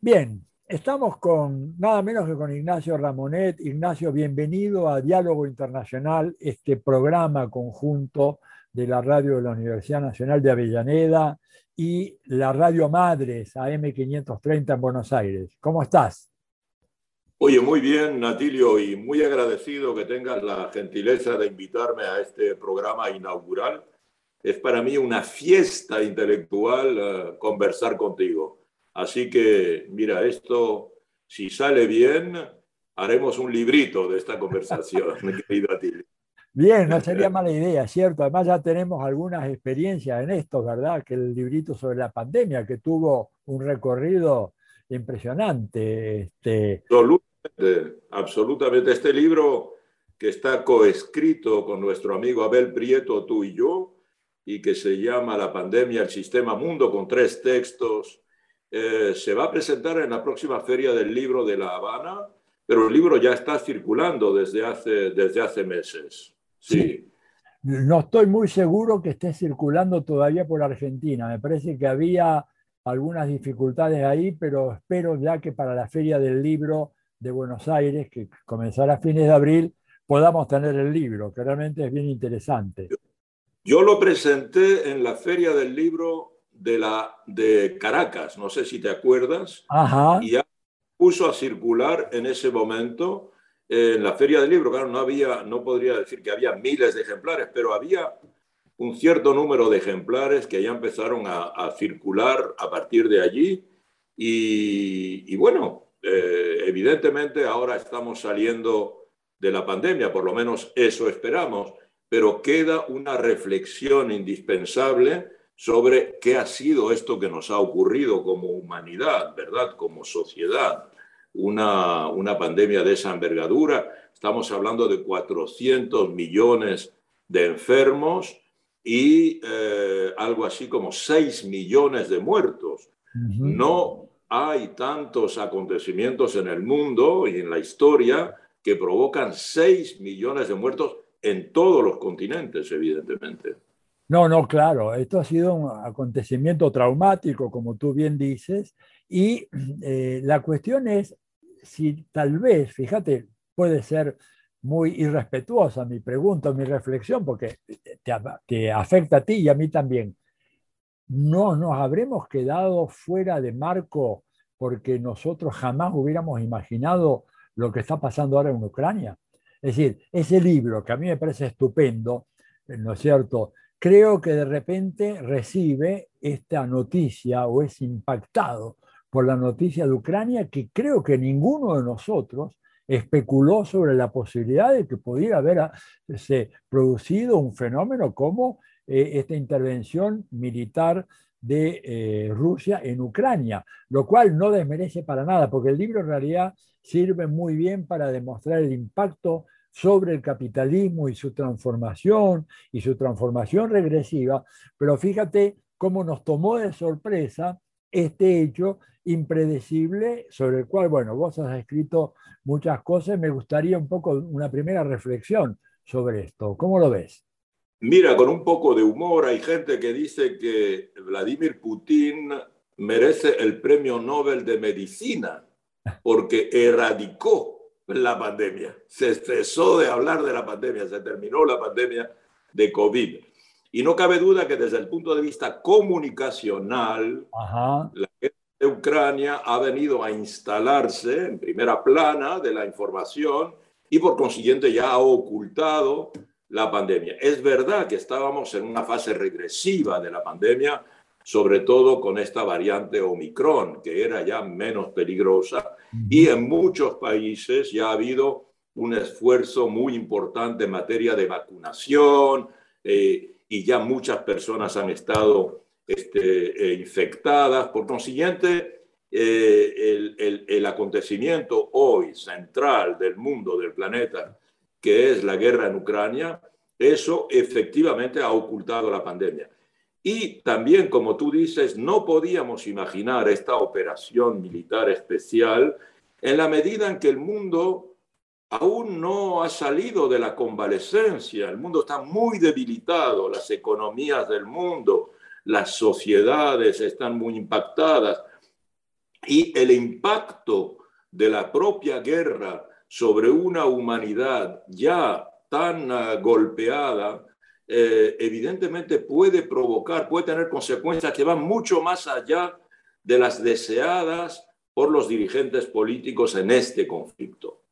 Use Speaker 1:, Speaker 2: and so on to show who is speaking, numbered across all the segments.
Speaker 1: Bien, estamos con nada menos que con Ignacio Ramonet. Ignacio, bienvenido a Diálogo Internacional, este programa conjunto de la radio de la Universidad Nacional de Avellaneda y la radio Madres AM530 en Buenos Aires. ¿Cómo estás?
Speaker 2: Oye, muy bien, Natilio, y muy agradecido que tengas la gentileza de invitarme a este programa inaugural. Es para mí una fiesta intelectual uh, conversar contigo. Así que, mira, esto, si sale bien, haremos un librito de esta conversación, mi querido Atilio.
Speaker 1: Bien, no sería mala idea, ¿cierto? Además ya tenemos algunas experiencias en esto, ¿verdad? Que el librito sobre la pandemia, que tuvo un recorrido impresionante. Este...
Speaker 2: Absolutamente, absolutamente. Este libro que está coescrito con nuestro amigo Abel Prieto, tú y yo, y que se llama La pandemia, el sistema mundo, con tres textos eh, se va a presentar en la próxima feria del libro de La Habana, pero el libro ya está circulando desde hace, desde hace meses. Sí.
Speaker 1: No estoy muy seguro que esté circulando todavía por Argentina. Me parece que había algunas dificultades ahí, pero espero ya que para la feria del libro de Buenos Aires, que comenzará a fines de abril, podamos tener el libro, que realmente es bien interesante.
Speaker 2: Yo lo presenté en la feria del libro de, la, de Caracas, no sé si te acuerdas, y ya puso a circular en ese momento en la Feria del Libro. Claro, no había, no podría decir que había miles de ejemplares, pero había un cierto número de ejemplares que ya empezaron a, circular a partir de allí. Y, bueno, eh, evidentemente ahora estamos saliendo de la pandemia, por lo menos eso esperamos, pero queda una reflexión indispensable sobre qué ha sido esto que nos ha ocurrido como humanidad, ¿verdad? Como sociedad. Una, una pandemia de esa envergadura. Estamos hablando de 400 millones de enfermos y eh, algo así como 6 millones de muertos. No hay tantos acontecimientos en el mundo y en la historia que provocan 6 millones de muertos en todos los continentes, evidentemente.
Speaker 1: No, no, claro, esto ha sido un acontecimiento traumático, como tú bien dices, y eh, la cuestión es si tal vez, fíjate, puede ser muy irrespetuosa mi pregunta, mi reflexión, porque te, afecta a ti y a mí también. No nos habremos quedado fuera de marco porque nosotros jamás hubiéramos imaginado lo que está pasando ahora en Ucrania. Es decir, ese libro que a mí me parece estupendo, ¿no es cierto? Creo que de repente recibe esta noticia o es impactado por la noticia de Ucrania que creo que ninguno de nosotros especuló sobre la posibilidad de que pudiera haberse producido un fenómeno como eh, esta intervención militar de eh, Rusia en Ucrania, lo cual no desmerece para nada, porque el libro en realidad sirve muy bien para demostrar el impacto sobre el capitalismo y su transformación y su transformación regresiva, pero fíjate cómo nos tomó de sorpresa este hecho impredecible sobre el cual, bueno, vos has escrito muchas cosas, me gustaría un poco una primera reflexión sobre esto. ¿Cómo lo ves?
Speaker 2: Mira, con un poco de humor, hay gente que dice que Vladimir Putin merece el premio Nobel de Medicina porque erradicó la pandemia. Se cesó de hablar de la pandemia, se terminó la pandemia de COVID. Y no cabe duda que desde el punto de vista comunicacional, la guerra de Ucrania ha venido a instalarse en primera plana de la información y por consiguiente ya ha ocultado la pandemia. Es verdad que estábamos en una fase regresiva de la pandemia, sobre todo con esta variante Omicron, que era ya menos peligrosa, y en muchos países ya ha habido un esfuerzo muy importante en materia de vacunación eh, y ya muchas personas han estado este, eh, infectadas. Por consiguiente, eh, el, el, el acontecimiento hoy central del mundo, del planeta, que es la guerra en Ucrania, eso efectivamente ha ocultado la pandemia. Y también, como tú dices, no podíamos imaginar esta operación militar especial en la medida en que el mundo aún no ha salido de la convalescencia, el mundo está muy debilitado, las economías del mundo, las sociedades están muy impactadas. y el impacto de la propia guerra sobre una humanidad ya tan ah, golpeada, eh, evidentemente puede provocar, puede tener consecuencias que van mucho más allá de las deseadas por los dirigentes políticos en este conflicto.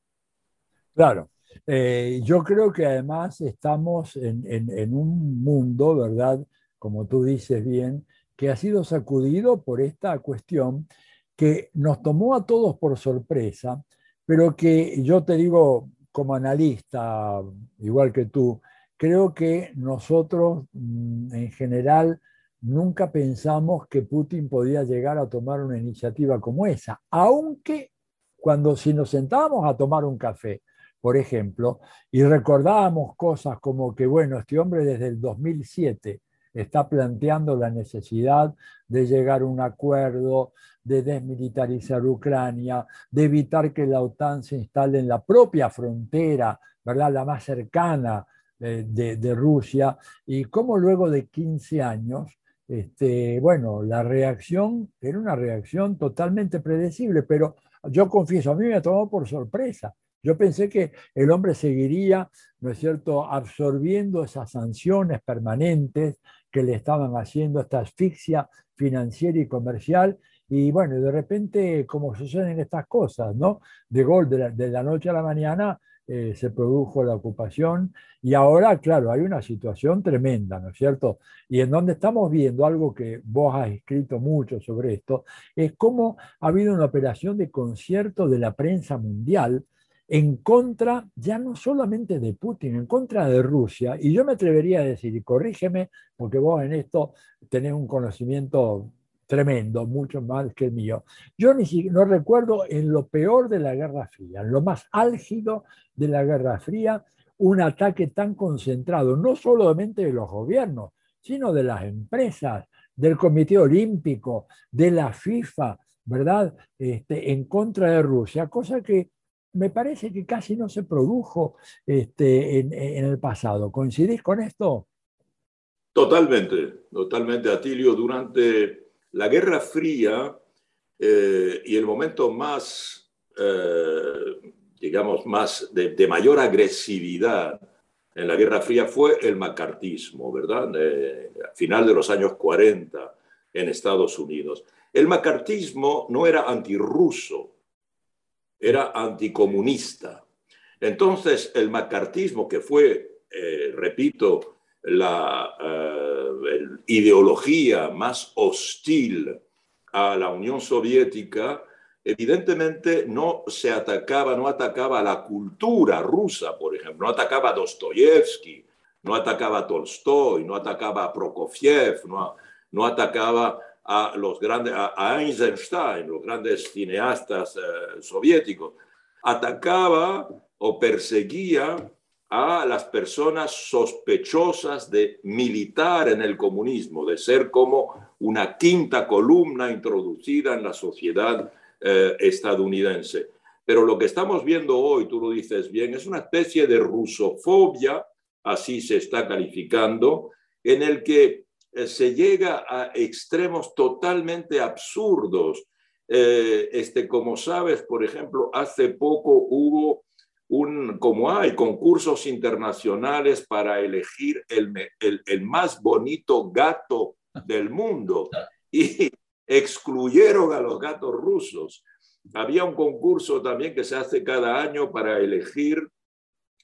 Speaker 1: Claro, eh, yo creo que además estamos en, en, un mundo, ¿verdad? Como tú dices bien, que ha sido sacudido por esta cuestión que nos tomó a todos por sorpresa, pero que yo te digo como analista, igual que tú, creo que nosotros mm, en general nunca pensamos que Putin podía llegar a tomar una iniciativa como esa, aunque cuando si nos sentábamos a tomar un café, por ejemplo, y recordábamos cosas como que, bueno, este hombre desde el 2007 está planteando la necesidad de llegar a un acuerdo, de desmilitarizar Ucrania, de evitar que la OTAN se instale en la propia frontera, ¿verdad? la más cercana de, Rusia, y cómo luego de 15 años, este, bueno, la reacción era una reacción totalmente predecible, pero yo confieso, a mí me ha tomado por sorpresa. Yo pensé que el hombre seguiría, ¿no es cierto?, absorbiendo esas sanciones permanentes que le estaban haciendo esta asfixia financiera y comercial. Y bueno, de repente, como suceden estas cosas, ¿no? De gol, de la, noche a la mañana eh, se produjo la ocupación y ahora, claro, hay una situación tremenda, ¿no es cierto? Y en donde estamos viendo algo que vos has escrito mucho sobre esto, es cómo ha habido una operación de concierto de la prensa mundial en contra ya no solamente de Putin, en contra de Rusia. Y yo me atrevería a decir, y corrígeme, porque vos en esto tenés un conocimiento tremendo, mucho más que el mío. Yo ni no recuerdo en lo peor de la Guerra Fría, en lo más álgido de la Guerra Fría, un ataque tan concentrado, no solamente de los gobiernos, sino de las empresas, del Comité Olímpico, de la FIFA, ¿verdad? Este, en contra de Rusia, cosa que me parece que casi no se produjo este, en, el pasado. ¿Coincidís con esto?
Speaker 2: Totalmente, totalmente, Atilio. Durante la Guerra Fría eh, y el momento más, eh, digamos, más de, mayor agresividad en la Guerra Fría fue el macartismo, ¿verdad? Eh, final de los años 40 en Estados Unidos. El macartismo no era antirruso, era anticomunista. Entonces, el macartismo, que fue, eh, repito, la eh, ideología más hostil a la Unión Soviética, evidentemente no se atacaba, no atacaba a la cultura rusa, por ejemplo, no atacaba a Dostoyevsky, no atacaba a Tolstoy, no atacaba a Prokofiev, no, atacaba a los grandes, a Eisenstein, los grandes cineastas eh, soviéticos, atacaba o perseguía a las personas sospechosas de militar en el comunismo, de ser como una quinta columna introducida en la sociedad eh, estadounidense. Pero lo que estamos viendo hoy, tú lo dices bien, es una especie de rusofobia, así se está calificando, en el que eh, se llega a extremos totalmente absurdos. Eh, este, como sabes, por ejemplo, hace poco hubo un, como hay concursos internacionales para elegir el, el, el más bonito gato del mundo y excluyeron a los gatos rusos. Había un concurso también que se hace cada año para elegir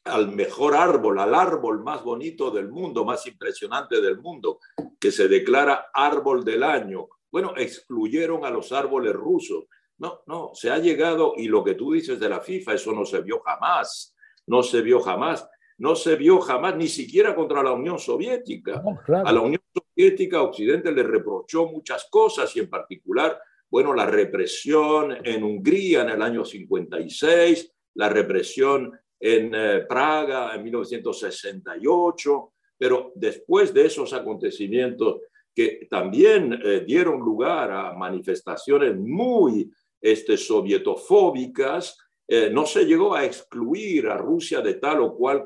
Speaker 2: al mejor árbol, al árbol más bonito del mundo, más impresionante del mundo, que se declara árbol del año. Bueno, excluyeron a los árboles rusos. No, no, se ha llegado, y lo que tú dices de la FIFA, eso no se vio jamás, no se vio jamás, no se vio jamás, ni siquiera contra la Unión Soviética. A la Unión Soviética, Occidente le reprochó muchas cosas y en particular, bueno, la represión en Hungría en el año 56, la represión en eh, Praga en 1968, pero después de esos acontecimientos que también eh, dieron lugar a manifestaciones muy este, sovietofóbicas, eh, no se llegó a excluir a Rusia de tal o cual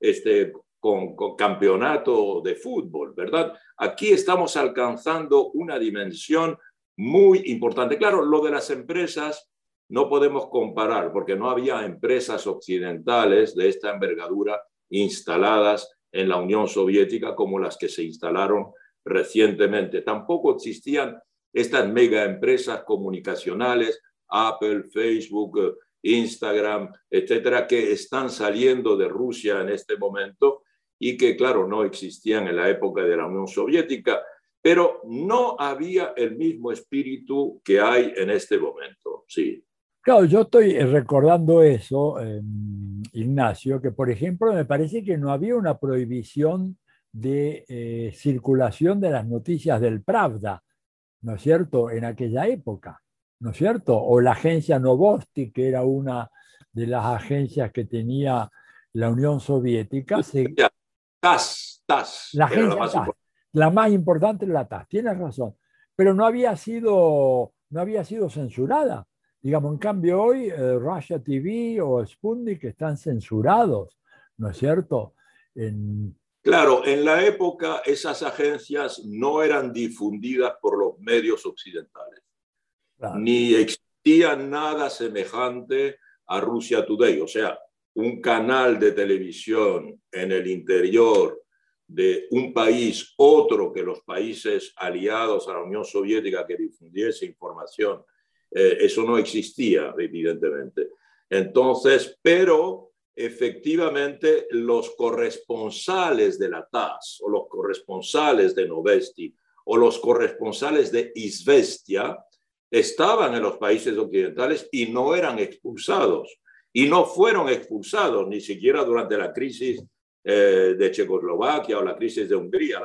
Speaker 2: este, con, con, campeonato de fútbol, ¿verdad? Aquí estamos alcanzando una dimensión muy importante. Claro, lo de las empresas no podemos comparar porque no había empresas occidentales de esta envergadura instaladas en la Unión Soviética como las que se instalaron recientemente. Tampoco existían estas mega empresas comunicacionales, Apple, Facebook, Instagram, etcétera, que están saliendo de Rusia en este momento y que, claro, no existían en la época de la Unión Soviética, pero no había el mismo espíritu que hay en este momento. Sí.
Speaker 1: Claro, yo estoy recordando eso, Ignacio, que por ejemplo me parece que no había una prohibición de eh, circulación de las noticias del Pravda, ¿no es cierto?, en aquella época, ¿no es cierto? O la agencia Novosti, que era una de las agencias que tenía la Unión Soviética.
Speaker 2: TAS, TAS.
Speaker 1: La, más la más importante es la TAS, tienes razón, pero no había sido, no había sido censurada. Digamos, en cambio hoy eh, Russia TV o Sputnik están censurados, ¿no es cierto?
Speaker 2: Claro, en la época esas agencias no eran difundidas por los medios occidentales, ni existía nada semejante a Rusia Today, o sea, un canal de televisión en el interior de un país otro que los países aliados a la Unión Soviética que difundiese información eh, eso no existía, evidentemente. Entonces, pero efectivamente los corresponsales de la TAS o los corresponsales de Novesti o los corresponsales de Isvestia estaban en los países occidentales y no eran expulsados. Y no fueron expulsados ni siquiera durante la crisis eh, de Checoslovaquia o la crisis de Hungría,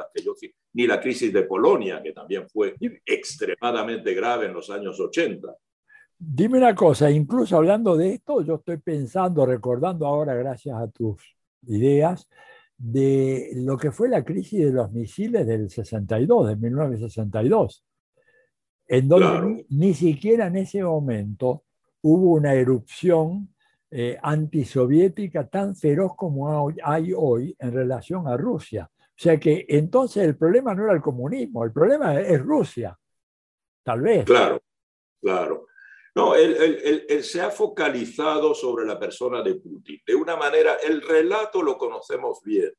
Speaker 2: ni la crisis de Polonia, que también fue extremadamente grave en los años 80.
Speaker 1: Dime una cosa, incluso hablando de esto, yo estoy pensando, recordando ahora, gracias a tus ideas, de lo que fue la crisis de los misiles del 62, de 1962, en donde ni siquiera en ese momento hubo una erupción eh, antisoviética tan feroz como hay hoy en relación a Rusia. O sea que entonces el problema no era el comunismo, el problema es Rusia, tal vez.
Speaker 2: Claro, claro. No, él, se ha focalizado sobre la persona de Putin. De una manera, el relato lo conocemos bien.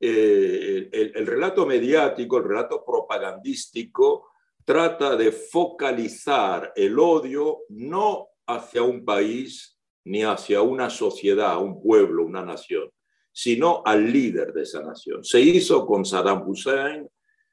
Speaker 2: Eh, el, relato mediático, el relato propagandístico, trata de focalizar el odio no hacia un país, ni hacia una sociedad, un pueblo, una nación, sino al líder de esa nación. Se hizo con Saddam Hussein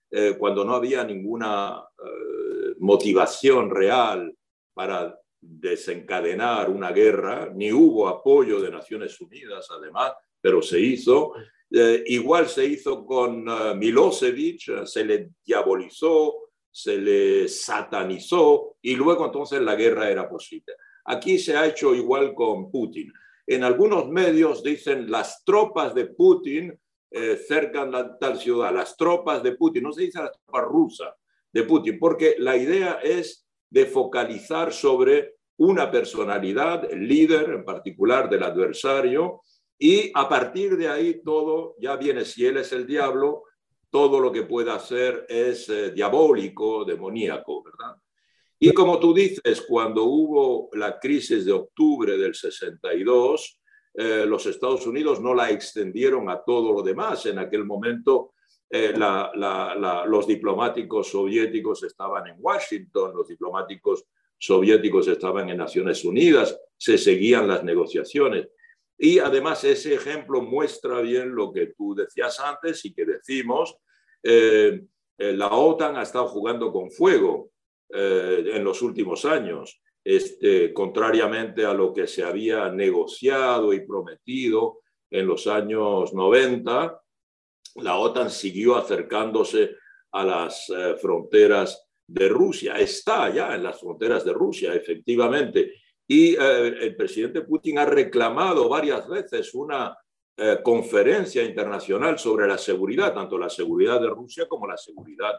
Speaker 2: eh, cuando no había ninguna eh, motivación real para desencadenar una guerra, ni hubo apoyo de Naciones Unidas, además, pero se hizo. Eh, igual se hizo con Milosevic, se le diabolizó, se le satanizó y luego entonces la guerra era posible. Aquí se ha hecho igual con Putin. En algunos medios dicen las tropas de Putin eh, cercan la tal ciudad, las tropas de Putin, no se dice las tropas rusas de Putin, porque la idea es de focalizar sobre una personalidad, líder en particular del adversario, y a partir de ahí todo ya viene, si él es el diablo, todo lo que pueda hacer es eh, diabólico, demoníaco, ¿verdad? Y como tú dices, cuando hubo la crisis de octubre del 62, eh, los Estados Unidos no la extendieron a todo lo demás. En aquel momento eh, los diplomáticos soviéticos estaban en Washington, los diplomáticos soviéticos estaban en Naciones Unidas, se seguían las negociaciones. Y además ese ejemplo muestra bien lo que tú decías antes y que decimos, eh, la OTAN ha estado jugando con fuego eh, en los últimos años, este, contrariamente a lo que se había negociado y prometido en los años 90, la OTAN siguió acercándose a las eh, fronteras de Rusia. Está ya en las fronteras de Rusia, efectivamente. Y eh, el presidente Putin ha reclamado varias veces una conferencia internacional sobre la seguridad, tanto la seguridad de Rusia como la seguridad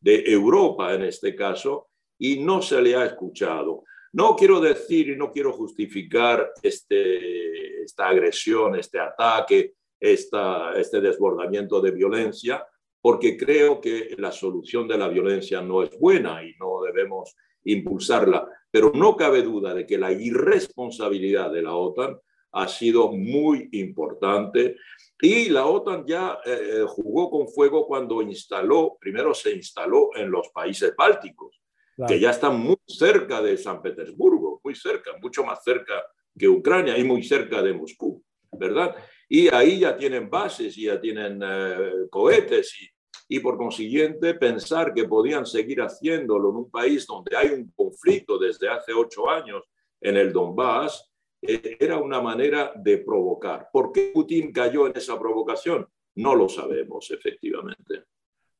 Speaker 2: de Europa en este caso, y no se le ha escuchado. No quiero decir y no quiero justificar este, esta agresión, este ataque, esta, este desbordamiento de violencia, porque creo que la solución de la violencia no es buena y no debemos impulsarla, pero no cabe duda de que la irresponsabilidad de la OTAN ha sido muy importante. Y la OTAN ya eh, jugó con fuego cuando instaló, primero se instaló en los países bálticos, que ya están muy cerca de San Petersburgo, muy cerca, mucho más cerca que Ucrania y muy cerca de Moscú, ¿verdad? Y ahí ya tienen bases y ya tienen eh, cohetes y, y por consiguiente pensar que podían seguir haciéndolo en un país donde hay un conflicto desde hace ocho años en el Donbass, eh, era una manera de provocar. ¿Por qué Putin cayó en esa provocación? No lo sabemos, efectivamente.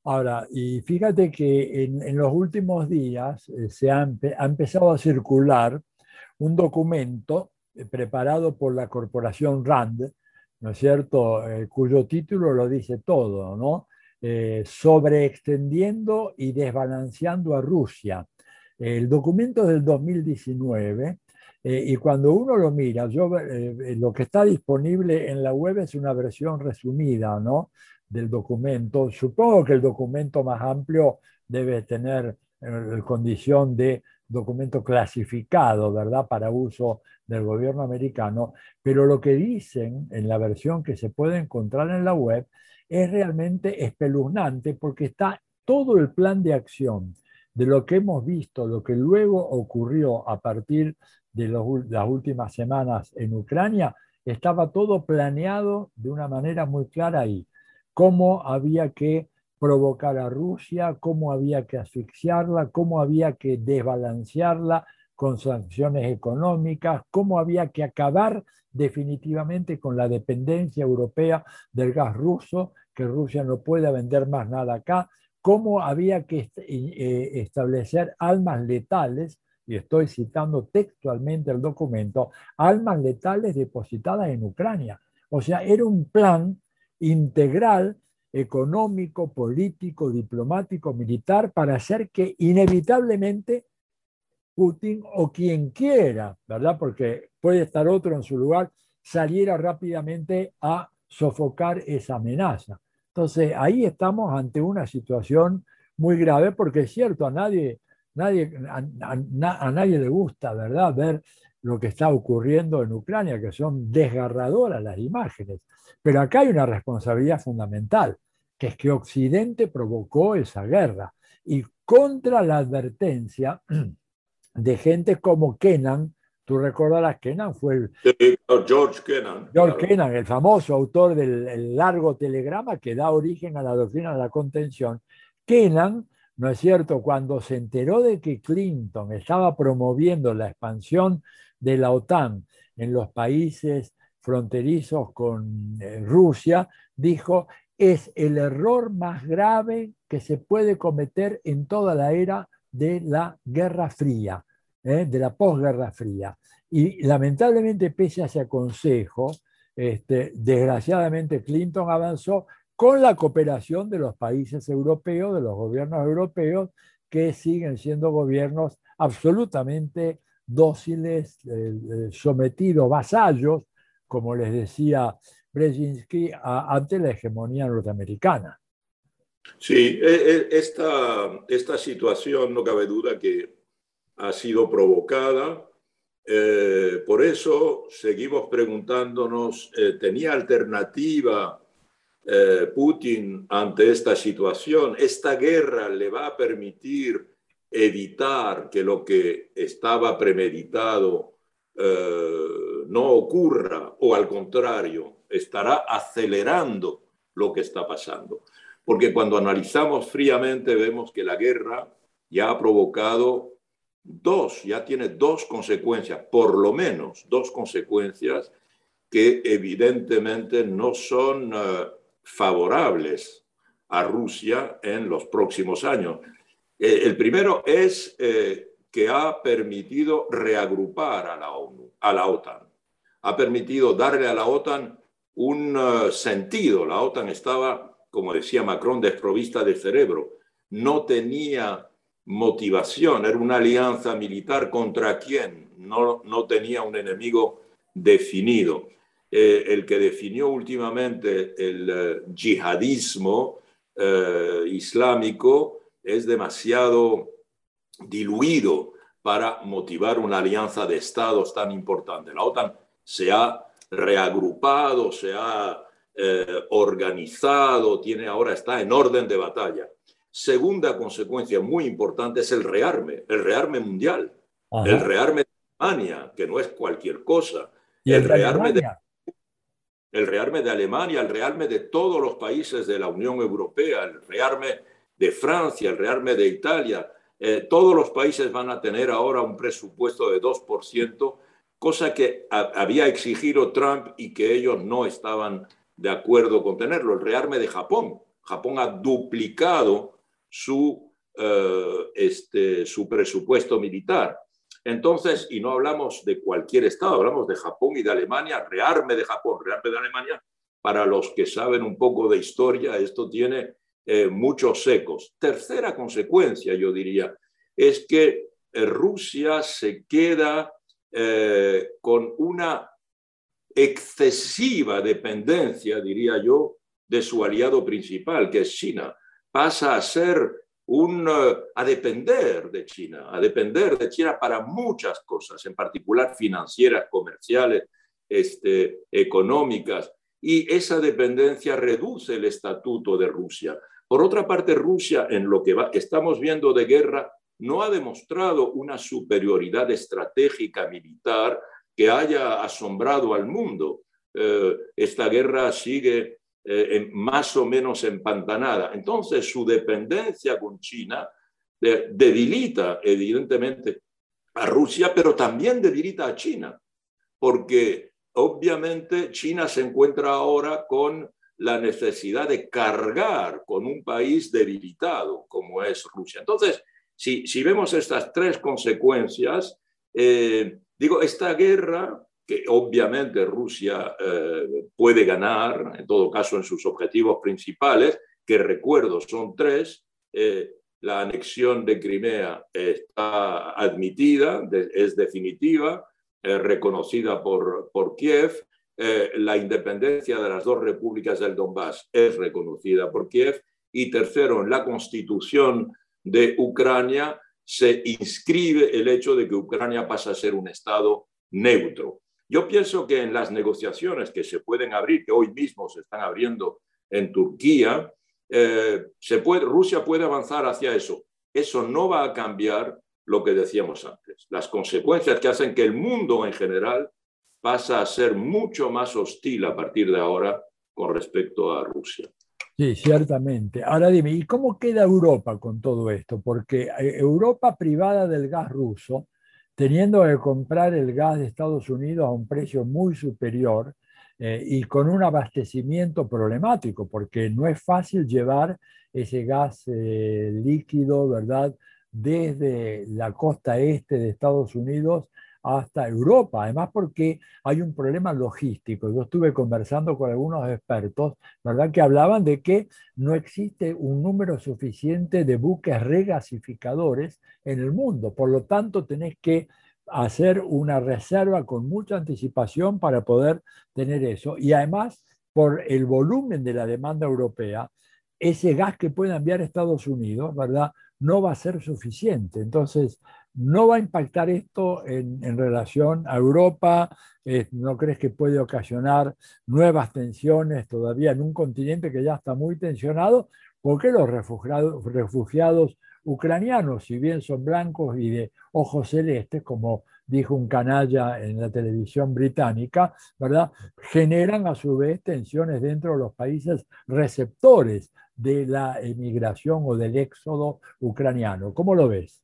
Speaker 1: Ahora, y fíjate que en, los últimos días eh, se ha, empezado a circular un documento eh, preparado por la corporación RAND, ¿no es cierto?, cuyo título lo dice todo, ¿no? sobreextendiendo y desbalanceando a Rusia. El documento del 2019 eh, y cuando uno lo mira, yo, eh, eh, lo que está disponible en la web es una versión resumida ¿no? del documento. Supongo que el documento más amplio debe tener condición de documento clasificado, ¿verdad?, para uso del gobierno americano, pero lo que dicen en la versión que se puede encontrar en la web es realmente espeluznante porque está todo el plan de acción de lo que hemos visto, lo que luego ocurrió a partir de las últimas semanas en Ucrania, estaba todo planeado de una manera muy clara ahí. Cómo había que provocar a Rusia, cómo había que asfixiarla, cómo había que desbalancearla con sanciones económicas, cómo había que acabar definitivamente con la dependencia europea del gas ruso, que Rusia no puede vender más nada acá, cómo había que eh, establecer almas letales y estoy citando textualmente el documento, almas letales depositadas en Ucrania. O sea, era un plan integral económico, político, diplomático, militar, para hacer que inevitablemente Putin o quien quiera, ¿verdad? Porque puede estar otro en su lugar, saliera rápidamente a sofocar esa amenaza. Entonces, ahí estamos ante una situación muy grave porque es cierto, a nadie Nadie, a, nadie le gusta, ¿verdad?, ver lo que está ocurriendo en Ucrania, que son desgarradoras las imágenes. Pero acá hay una responsabilidad fundamental, que es que Occidente provocó esa guerra y contra la advertencia de gente como Kennan, tú recordarás, Kennan fue el...
Speaker 2: George Kennan.
Speaker 1: George Kennan, el famoso autor del largo telegrama que da origen a la doctrina de la contención. Kennan ¿no es cierto? Cuando se enteró de que Clinton estaba promoviendo la expansión de la OTAN en los países fronterizos con eh, Rusia, dijo, es el error más grave que se puede cometer en toda la era de la Guerra Fría, ¿eh? de la posguerra fría. Y lamentablemente, pese a ese consejo, este, desgraciadamente Clinton avanzó con la cooperación de los países europeos, de los gobiernos europeos, que siguen siendo gobiernos absolutamente dóciles, eh, eh, sometidos, vasallos, como les decía Brzezinski, ante la hegemonía norteamericana.
Speaker 2: Sí, e, e, esta, esta situación no cabe duda que ha sido provocada. Eh, por eso seguimos preguntándonos, ¿tenía alternativa Putin ante esta situación. Esta guerra le va a permitir evitar que lo que estaba premeditado eh, no ocurra o al contrario, estará acelerando lo que está pasando. Porque cuando analizamos fríamente vemos que la guerra ya ha provocado dos, ya tiene dos consecuencias, por lo menos dos consecuencias que evidentemente no son eh, favorables a Rusia en los próximos años. Eh, el primero es eh, que ha permitido reagrupar a la ONU, a la OTAN. Ha permitido darle a la OTAN un eh, sentido. La OTAN estaba, como decía Macron, desprovista de cerebro. No tenía motivación. Era una alianza militar contra quién. No, no tenía un enemigo definido. El que definió últimamente el yihadismo, islámico es demasiado diluido para motivar una alianza de estados tan importante. La OTAN se ha reagrupado, se ha eh, organizado, tiene ahora está en orden de batalla. Segunda consecuencia muy importante es el rearme, el rearme mundial, el rearme de Alemania, que no es cualquier cosa.
Speaker 1: ¿Y el, rearme de,
Speaker 2: el rearme de Alemania, el rearme de todos los países de la Unión Europea, el rearme de Francia, el rearme de Italia. Eh, todos los países van a tener ahora un presupuesto de 2%, cosa que había exigido Trump y que ellos no estaban de acuerdo con tenerlo. El rearme de Japón. Japón ha duplicado su, eh, este, su presupuesto militar. Entonces, y no hablamos de cualquier Estado, hablamos de Japón y de Alemania, rearme de Japón, rearme de Alemania. Para los que saben un poco de historia, esto tiene eh, muchos ecos. Tercera consecuencia, yo diría, es que eh, Rusia se queda eh, con una excesiva dependencia, diría yo, de su aliado principal, que es China. Pasa a ser un, a depender de China, a depender de China para muchas cosas, en particular financieras, comerciales, este, económicas, y esa dependencia reduce el estatuto de Rusia. Por otra parte, Rusia, en lo que estamos viendo de guerra, no ha demostrado una superioridad estratégica militar que haya asombrado al mundo. Eh, esta guerra sigue eh, más o menos empantanada. Entonces, su dependencia con China debilita evidentemente a Rusia, pero también debilita a China, porque obviamente China se encuentra ahora con la necesidad de cargar con un país debilitado como es Rusia. Entonces, si, si vemos estas tres consecuencias, eh, digo, esta guerra que obviamente Rusia eh, puede ganar, en todo caso en sus objetivos principales, que recuerdo son tres. Eh, la anexión de Crimea está admitida, es definitiva, reconocida por, por Kiev. Eh, la independencia de las dos repúblicas del Donbass es reconocida por Kiev. Y tercero, en la constitución de Ucrania se inscribe el hecho de que Ucrania pasa a ser un Estado neutro. Yo pienso que en las negociaciones que se pueden abrir, que hoy mismo se están abriendo en Turquía, eh, Rusia puede avanzar hacia eso. Eso no va a cambiar lo que decíamos antes, las consecuencias que hacen que el mundo en general pasa a ser mucho más hostil a partir de ahora con respecto a Rusia.
Speaker 1: Sí, ciertamente. Ahora dime, ¿y cómo queda Europa con todo esto? Porque eh, Europa privada del gas ruso teniendo que comprar el gas de Estados Unidos a un precio muy superior eh, y con un abastecimiento problemático, porque no es fácil llevar ese gas eh, líquido, ¿verdad?, desde la costa este de Estados Unidos hasta Europa, además porque hay un problema logístico. Yo estuve conversando con algunos expertos, ¿verdad?, que hablaban de que no existe un número suficiente de buques regasificadores en el mundo. Por lo tanto, tenés que hacer una reserva con mucha anticipación para poder tener eso. Y además, por el volumen de la demanda europea, ese gas que puede enviar Estados Unidos, ¿verdad? No va a ser suficiente. Entonces, ¿No va a impactar esto en, relación a Europa? Eh, ¿No crees que puede ocasionar nuevas tensiones todavía en un continente que ya está muy tensionado? Porque los refugiados, refugiados ucranianos, si bien son blancos y de ojos celestes, como dijo un canalla en la televisión británica, ¿verdad? Generan a su vez tensiones dentro de los países receptores de la emigración o del éxodo ucraniano. ¿Cómo lo ves?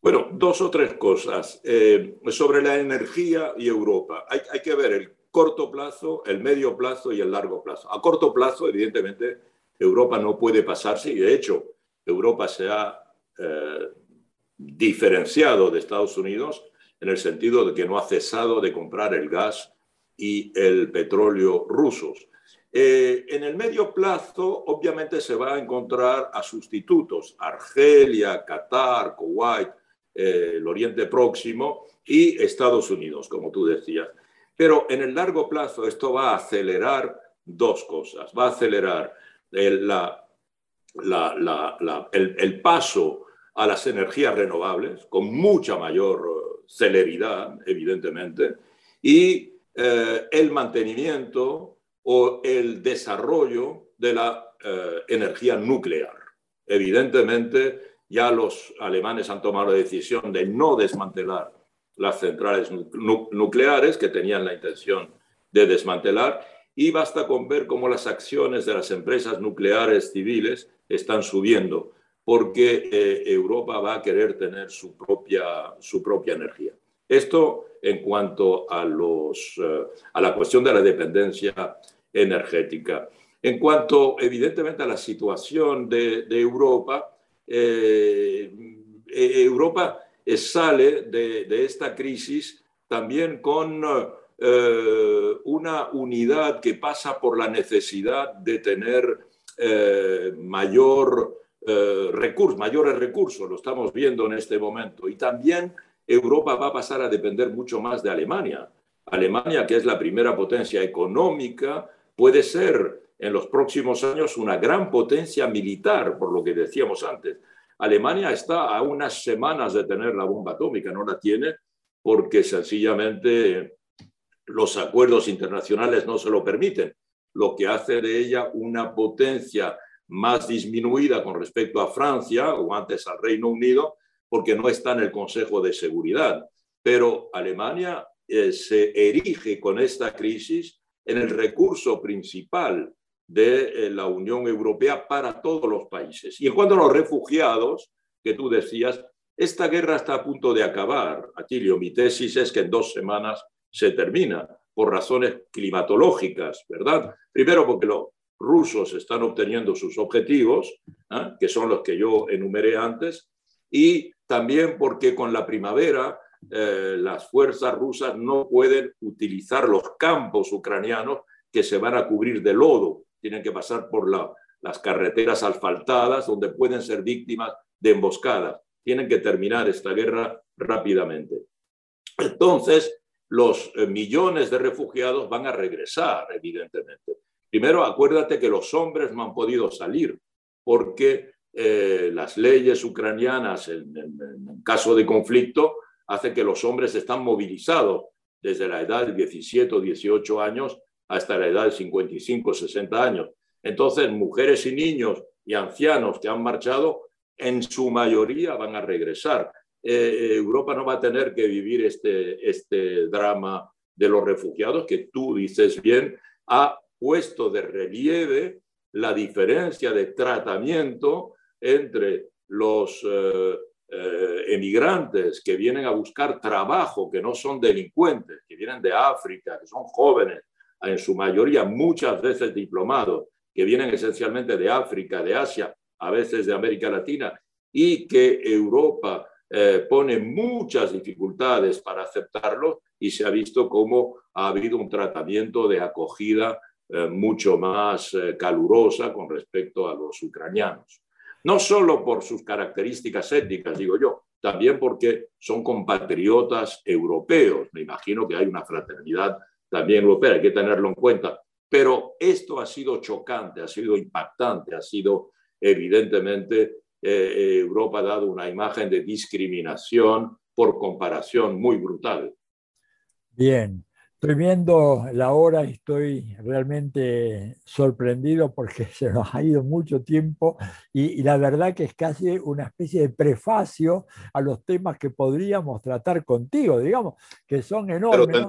Speaker 2: Bueno, dos o tres cosas. Eh, sobre la energía y Europa. Hay, que ver el corto plazo, el medio plazo y el largo plazo. A corto plazo, evidentemente, Europa no puede pasarse y de hecho Europa se ha eh, diferenciado de Estados Unidos en el sentido de que no ha cesado de comprar el gas y el petróleo rusos. Eh, en el medio plazo, obviamente, se va a encontrar a sustitutos, Argelia, Qatar, Kuwait, eh, el Oriente Próximo y Estados Unidos, como tú decías. Pero en el largo plazo esto va a acelerar dos cosas. Va a acelerar el, paso a las energías renovables con mucha mayor celeridad, evidentemente, y el mantenimiento o el desarrollo de la energía nuclear. Evidentemente, ya los alemanes han tomado la decisión de no desmantelar las centrales nucleares que tenían la intención de desmantelar y basta con ver cómo las acciones de las empresas nucleares civiles están subiendo porque eh, Europa va a querer tener su propia, su propia energía. Esto en cuanto a, los, eh, a la cuestión de la dependencia energética. En cuanto, evidentemente, a la situación de, Europa, eh, Europa sale de, esta crisis también con eh, una unidad que pasa por la necesidad de tener eh, mayor eh, mayores recursos, lo estamos viendo en este momento. Y también Europa va a pasar a depender mucho más de Alemania. Alemania, que es la primera potencia económica, puede ser en los próximos años una gran potencia militar, por lo que decíamos antes. Alemania está a unas semanas de tener la bomba atómica, no la tiene porque sencillamente los acuerdos internacionales no se lo permiten, lo que hace de ella una potencia más disminuida con respecto a Francia o antes al Reino Unido, porque no está en el Consejo de Seguridad. Pero Alemania eh, se erige con esta crisis en el recurso principal de eh, la Unión Europea para todos los países. Y en cuanto a los refugiados, que tú decías, esta guerra está a punto de acabar. Atilio, mi tesis es que en dos semanas se termina por razones climatológicas, ¿verdad? Primero porque los rusos están obteniendo sus objetivos, ¿eh? que son los que yo enumeré antes, y también porque con la primavera eh, las fuerzas rusas no pueden utilizar los campos ucranianos que se van a cubrir de lodo tienen que pasar por las carreteras asfaltadas donde pueden ser víctimas de emboscadas. Tienen que terminar esta guerra rápidamente. Entonces, los eh, millones de refugiados van a regresar, evidentemente. Primero, acuérdate que los hombres no han podido salir porque eh, las leyes ucranianas en, caso de conflicto hacen que los hombres están movilizados desde la edad de 17 o 18 años hasta la edad de 55, 60 años. Entonces, mujeres y niños y ancianos que han marchado, en su mayoría van a regresar. Eh, Europa no va a tener que vivir este, este drama de los refugiados, que tú dices bien, ha puesto de relieve la diferencia de tratamiento entre los eh, eh, emigrantes que vienen a buscar trabajo, que no son delincuentes, que vienen de África, que son jóvenes, en su mayoría muchas veces diplomados, que vienen esencialmente de África, de Asia, a veces de América Latina, y que Europa eh, pone muchas dificultades para aceptarlo y se ha visto cómo ha habido un tratamiento de acogida eh, mucho más eh, calurosa con respecto a los ucranianos. No solo por sus características étnicas, digo yo, también porque son compatriotas europeos. Me imagino que hay una fraternidad también europea, hay que tenerlo en cuenta. Pero esto ha sido chocante, ha sido impactante, ha sido evidentemente eh, eh, Europa ha dado una imagen de discriminación por comparación muy brutal.
Speaker 1: Bien, estoy viendo la hora y estoy realmente sorprendido porque se nos ha ido mucho tiempo y, la verdad que es casi una especie de prefacio a los temas que podríamos tratar contigo, digamos, que son enormes.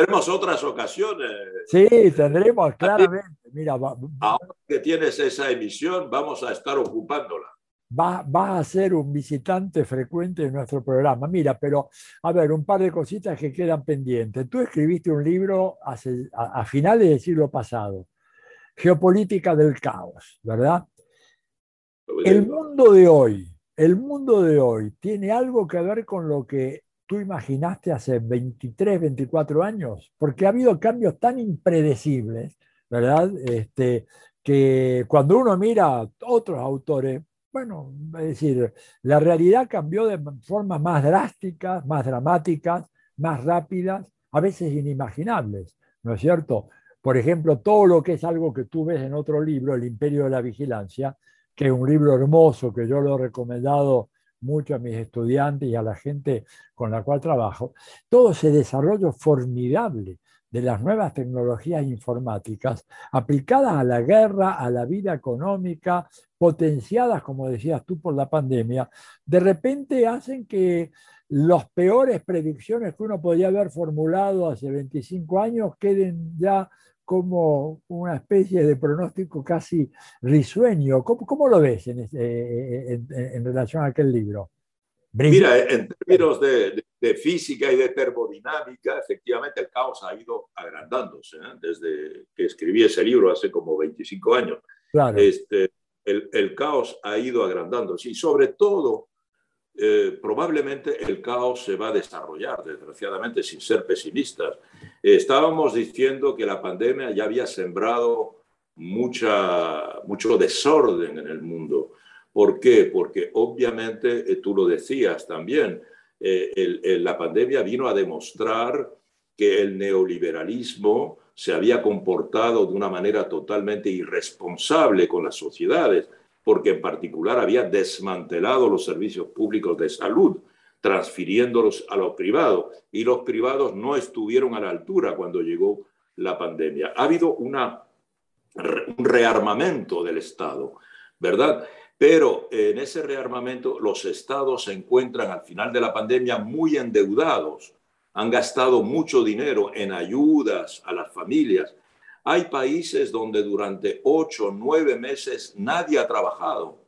Speaker 2: Tendremos otras ocasiones.
Speaker 1: Sí, tendremos, claramente. Mira,
Speaker 2: ahora que tienes esa emisión, vamos a estar ocupándola.
Speaker 1: Vas va a ser un visitante frecuente de nuestro programa. Mira, pero a ver, un par de cositas que quedan pendientes. Tú escribiste un libro hace, a, a finales del siglo pasado, Geopolítica del Caos, ¿verdad? El mundo de hoy, el mundo de hoy tiene algo que ver con lo que tú imaginaste hace 23, 24 años, porque ha habido cambios tan impredecibles, ¿verdad? Este, que cuando uno mira otros autores, bueno, es decir, la realidad cambió de formas más drásticas, más dramáticas, más rápidas, a veces inimaginables, ¿no es cierto? Por ejemplo, todo lo que es algo que tú ves en otro libro, El Imperio de la Vigilancia, que es un libro hermoso que yo lo he recomendado mucho a mis estudiantes y a la gente con la cual trabajo, todo ese desarrollo formidable de las nuevas tecnologías informáticas aplicadas a la guerra, a la vida económica, potenciadas, como decías tú, por la pandemia, de repente hacen que las peores predicciones que uno podía haber formulado hace 25 años queden ya como una especie de pronóstico casi risueño. ¿Cómo, lo ves en, en, relación a aquel libro?
Speaker 2: Mira, en términos de, de, física y de termodinámica, efectivamente el caos ha ido agrandándose ¿eh? desde que escribí ese libro hace como 25 años. Claro. Este, el, el, caos ha ido agrandándose y sobre todo, eh, probablemente el caos se va a desarrollar, desgraciadamente, sin ser pesimistas. estábamos diciendo que la pandemia ya había sembrado mucha, mucho desorden en el mundo. ¿Por qué? Porque obviamente, eh, tú lo decías también, eh, la pandemia vino a demostrar que el neoliberalismo se había comportado de una manera totalmente irresponsable con las sociedades, porque en particular había desmantelado los servicios públicos de salud, transfiriéndolos a los privados, y los privados no estuvieron a la altura cuando llegó la pandemia. Ha habido un rearmamento del Estado, ¿verdad? Pero en ese rearmamento los estados se encuentran al final de la pandemia muy endeudados, han gastado mucho dinero en ayudas a las familias. Hay países donde durante ocho, nueve meses nadie ha trabajado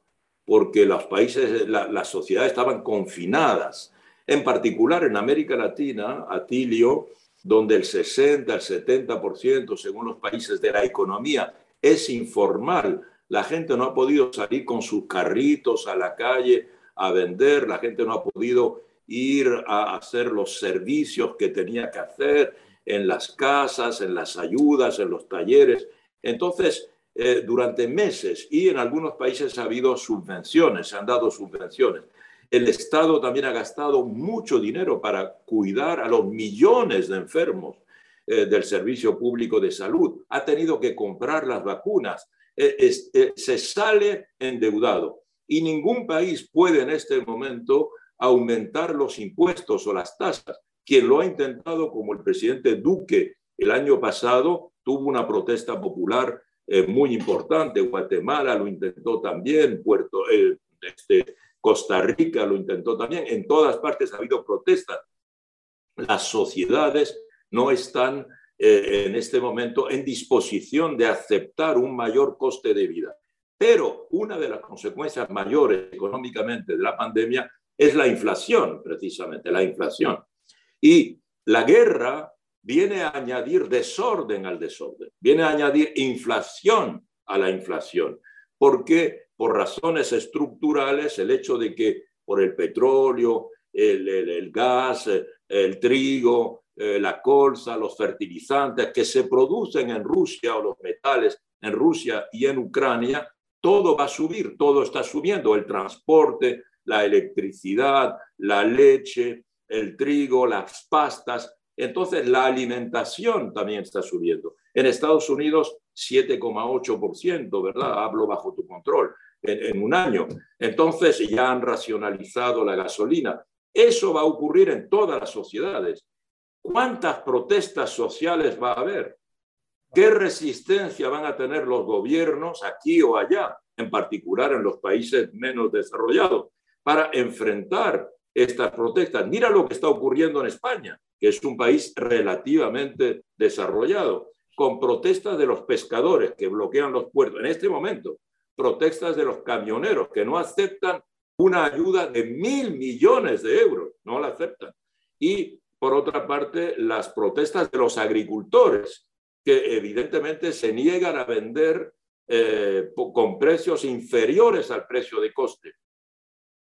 Speaker 2: porque los países, las sociedades estaban confinadas. En particular en América Latina, Atilio, donde el 60, el 70%, según los países de la economía, es informal, la gente no ha podido salir con sus carritos a la calle a vender, la gente no ha podido ir a hacer los servicios que tenía que hacer en las casas, en las ayudas, en los talleres. Entonces, eh, durante meses y en algunos países ha habido subvenciones, se han dado subvenciones. El Estado también ha gastado mucho dinero para cuidar a los millones de enfermos eh, del Servicio Público de Salud. Ha tenido que comprar las vacunas eh, se sale endeudado. Y ningún país puede en este momento aumentar los impuestos o las tasas. Quien lo ha intentado, como el presidente Duque el año pasado, tuvo una protesta popular eh, muy importante. Guatemala lo intentó también, Puerto, este, Costa Rica lo intentó también. En todas partes ha habido protestas. Las sociedades no están eh, en este momento en disposición de aceptar un mayor coste de vida. Pero una de las consecuencias mayores económicamente de la pandemia es la inflación, precisamente, la inflación. Y la guerra viene a añadir desorden al desorden, viene a añadir inflación a la inflación, porque por razones estructurales el hecho de que por el petróleo, el, gas, el trigo, eh, la colza, los fertilizantes que se producen en Rusia o los metales en Rusia y en Ucrania, todo va a subir, todo está subiendo, el transporte, la electricidad, la leche, el trigo, las pastas. Entonces, la alimentación también está subiendo. En Estados Unidos, 7,8%, ¿verdad? Hablo bajo tu control, en, en, un año. Entonces, ya han racionalizado la gasolina. Eso va a ocurrir en todas las sociedades. ¿Cuántas protestas sociales va a haber? ¿Qué resistencia van a tener los gobiernos aquí o allá, en particular en los países menos desarrollados, para enfrentar estas protestas? Mira lo que está ocurriendo en España, que es un país relativamente desarrollado, con protestas de los pescadores que bloquean los puertos. En este momento, protestas de los camioneros que no aceptan una ayuda de mil millones de euros, no la aceptan. Y por otra parte, las protestas de los agricultores, que evidentemente se niegan a vender eh, con precios inferiores al precio de coste.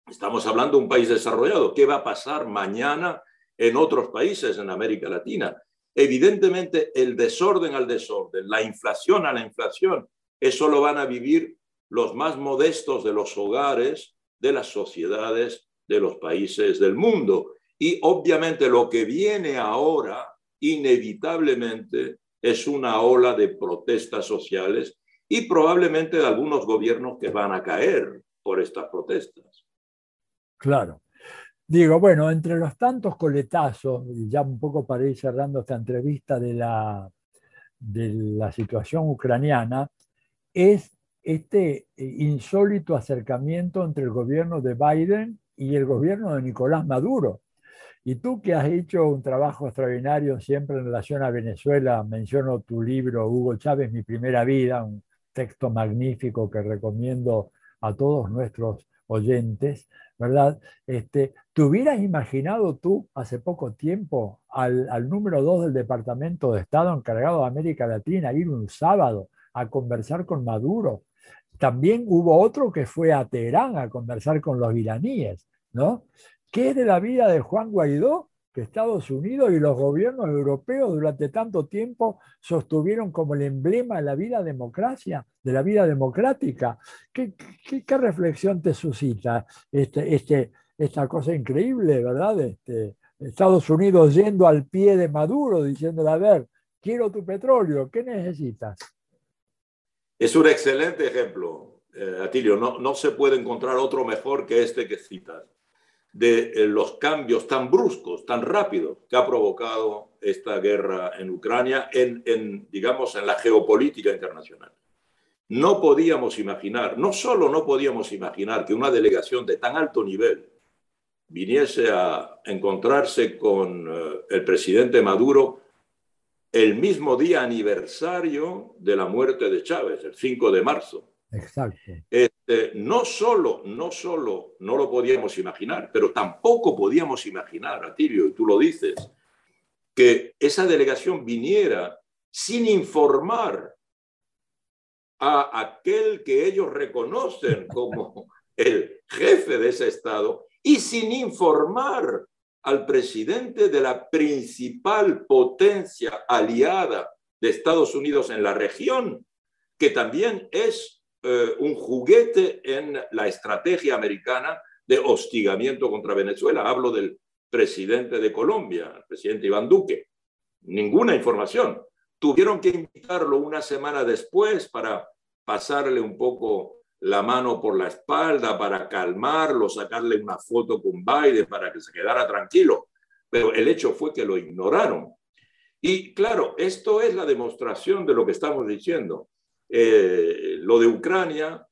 Speaker 2: Estamos hablando de un país desarrollado. ¿Qué va a pasar mañana en otros países en América Latina? Evidentemente, el desorden al desorden, la inflación a la inflación, eso lo van a vivir los más modestos de los hogares, de las sociedades, de los países del mundo. Y obviamente lo que viene ahora, inevitablemente, es una ola de protestas sociales y probablemente de algunos gobiernos que van a caer por estas protestas.
Speaker 1: Claro. Digo, bueno, entre los tantos coletazos, y ya un poco para ir cerrando esta entrevista de la, de la situación ucraniana, es este insólito acercamiento entre el gobierno de Biden y el gobierno de Nicolás Maduro. Y tú que has hecho un trabajo extraordinario siempre en relación a Venezuela, menciono tu libro Hugo Chávez, Mi Primera Vida, un texto magnífico que recomiendo a todos nuestros oyentes, ¿verdad? Este, ¿Te hubieras imaginado tú hace poco tiempo al, al número dos del Departamento de Estado encargado de América Latina ir un sábado a conversar con Maduro? También hubo otro que fue a Teherán a conversar con los iraníes, ¿no? ¿Qué es de la vida de Juan Guaidó? Que Estados Unidos y los gobiernos europeos durante tanto tiempo sostuvieron como el emblema de la vida democracia, de la vida democrática. ¿Qué, qué, reflexión te suscita este, este, esta cosa increíble, verdad? Este, Estados Unidos yendo al pie de Maduro, diciéndole, a ver, quiero tu petróleo, ¿qué necesitas?
Speaker 2: Es un excelente ejemplo, eh, Atilio. No, no se puede encontrar otro mejor que este que citas de eh, los cambios tan bruscos, tan rápidos que ha provocado esta guerra en Ucrania en, digamos, en la geopolítica internacional. No podíamos imaginar, no solo no podíamos imaginar que una delegación de tan alto nivel viniese a encontrarse con eh, el presidente Maduro el mismo día aniversario de la muerte de Chávez, el 5 de marzo.
Speaker 1: Exacto.
Speaker 2: Este, no solo, no solo no lo podíamos imaginar, pero tampoco podíamos imaginar, Atilio, y tú lo dices, que esa delegación viniera sin informar a aquel que ellos reconocen como el jefe de ese Estado y sin informar al presidente de la principal potencia aliada de Estados Unidos en la región, que también es eh, un juguete en la estrategia americana de hostigamiento contra Venezuela. Hablo del presidente de Colombia, el presidente Iván Duque. Ninguna información. Tuvieron que invitarlo una semana después para pasarle un poco la mano por la espalda, para calmarlo, sacarle una foto con Biden para que se quedara tranquilo. Pero el hecho fue que lo ignoraron. Y claro, esto es la demostración de lo que estamos diciendo. Eh, lo de Ucrania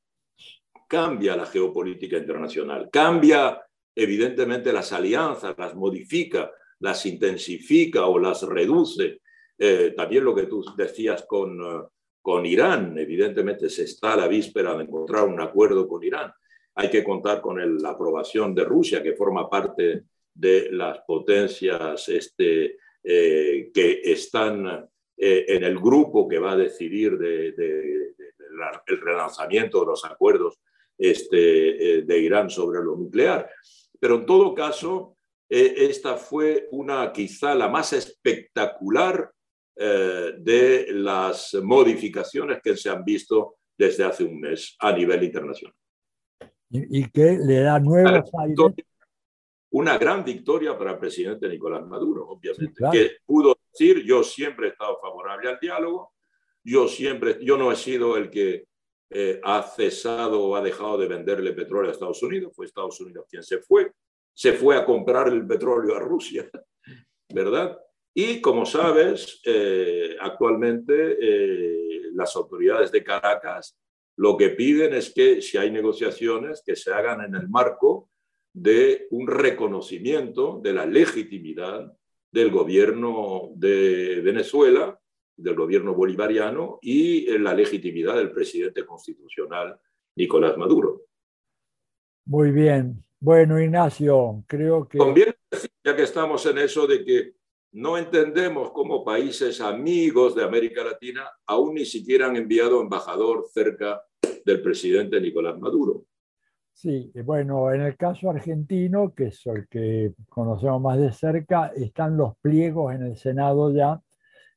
Speaker 2: cambia la geopolítica internacional, cambia evidentemente las alianzas, las modifica, las intensifica o las reduce. Eh, también lo que tú decías con, eh, con Irán, evidentemente se está a la víspera de encontrar un acuerdo con Irán. Hay que contar con la aprobación de Rusia, que forma parte de las potencias este, que están eh, en el grupo que va a decidir de, el relanzamiento de los acuerdos este, eh, de Irán sobre lo nuclear. Pero en todo caso, eh, esta fue una quizá la más espectacular de las modificaciones que se han visto desde hace un mes a nivel internacional.
Speaker 1: Y, que le da nuevos
Speaker 2: una gran victoria para el presidente Nicolás Maduro, obviamente, que pudo decir, yo siempre he estado favorable al diálogo, yo siempre, yo no he sido el que eh, ha cesado o ha dejado de venderle petróleo a Estados Unidos, fue Estados Unidos quien se fue, se fue a comprar el petróleo a Rusia, ¿verdad? Y como sabes, eh, actualmente eh, las autoridades de Caracas lo que piden es que si hay negociaciones, que se hagan en el marco de un reconocimiento de la legitimidad del gobierno de Venezuela, del gobierno bolivariano y la legitimidad del presidente constitucional Nicolás Maduro.
Speaker 1: Muy bien. Bueno, Ignacio, creo que...
Speaker 2: Conviene ya que estamos en eso, de que no entendemos cómo países amigos de América Latina aún ni siquiera han enviado embajador cerca del presidente Nicolás Maduro.
Speaker 1: Sí, bueno, en el caso argentino, que es el que conocemos más de cerca, están los pliegos en el Senado ya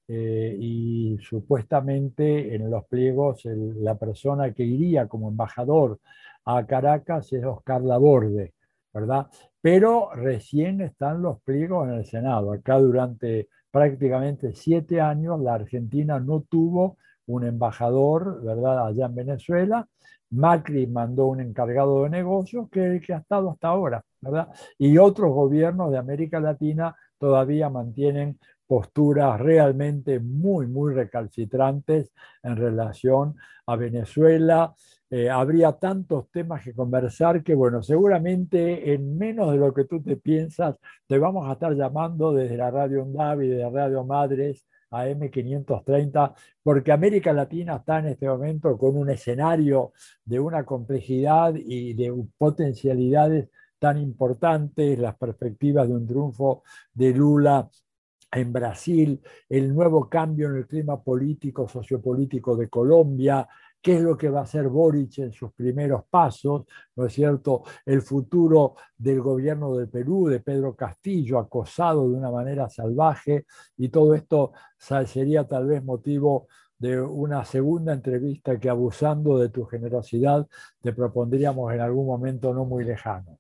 Speaker 1: eh, y supuestamente en los pliegos la persona que iría como embajador a Caracas es Oscar Laborde, ¿verdad? Pero recién están los pliegos en el Senado. Acá durante prácticamente siete años la Argentina no tuvo un embajador, ¿verdad?, allá en Venezuela. Macri mandó un encargado de negocios que es el que ha estado hasta ahora, ¿verdad? Y otros gobiernos de América Latina todavía mantienen posturas realmente muy, muy recalcitrantes en relación a Venezuela. Eh, habría tantos temas que conversar que, bueno, seguramente en menos de lo que tú te piensas, te vamos a estar llamando desde la Radio Undavi, desde Radio Madres, a M530, porque América Latina está en este momento con un escenario de una complejidad y de potencialidades tan importantes, las perspectivas de un triunfo de Lula en Brasil, el nuevo cambio en el clima político, sociopolítico de Colombia, qué es lo que va a hacer Boric en sus primeros pasos, ¿no es cierto? El futuro del gobierno del Perú, de Pedro Castillo, acosado de una manera salvaje, y todo esto sería tal vez motivo de una segunda entrevista que abusando de tu generosidad te propondríamos en algún momento no muy lejano.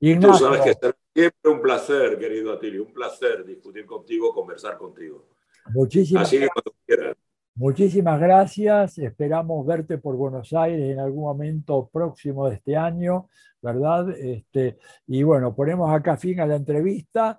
Speaker 2: Tú sabes que es siempre un placer, querido Atilio, un placer discutir contigo, conversar contigo.
Speaker 1: Muchísimas gracias. Muchísimas gracias. Esperamos verte por Buenos Aires en algún momento próximo de este año, ¿verdad? Este, y bueno, ponemos acá fin a la entrevista.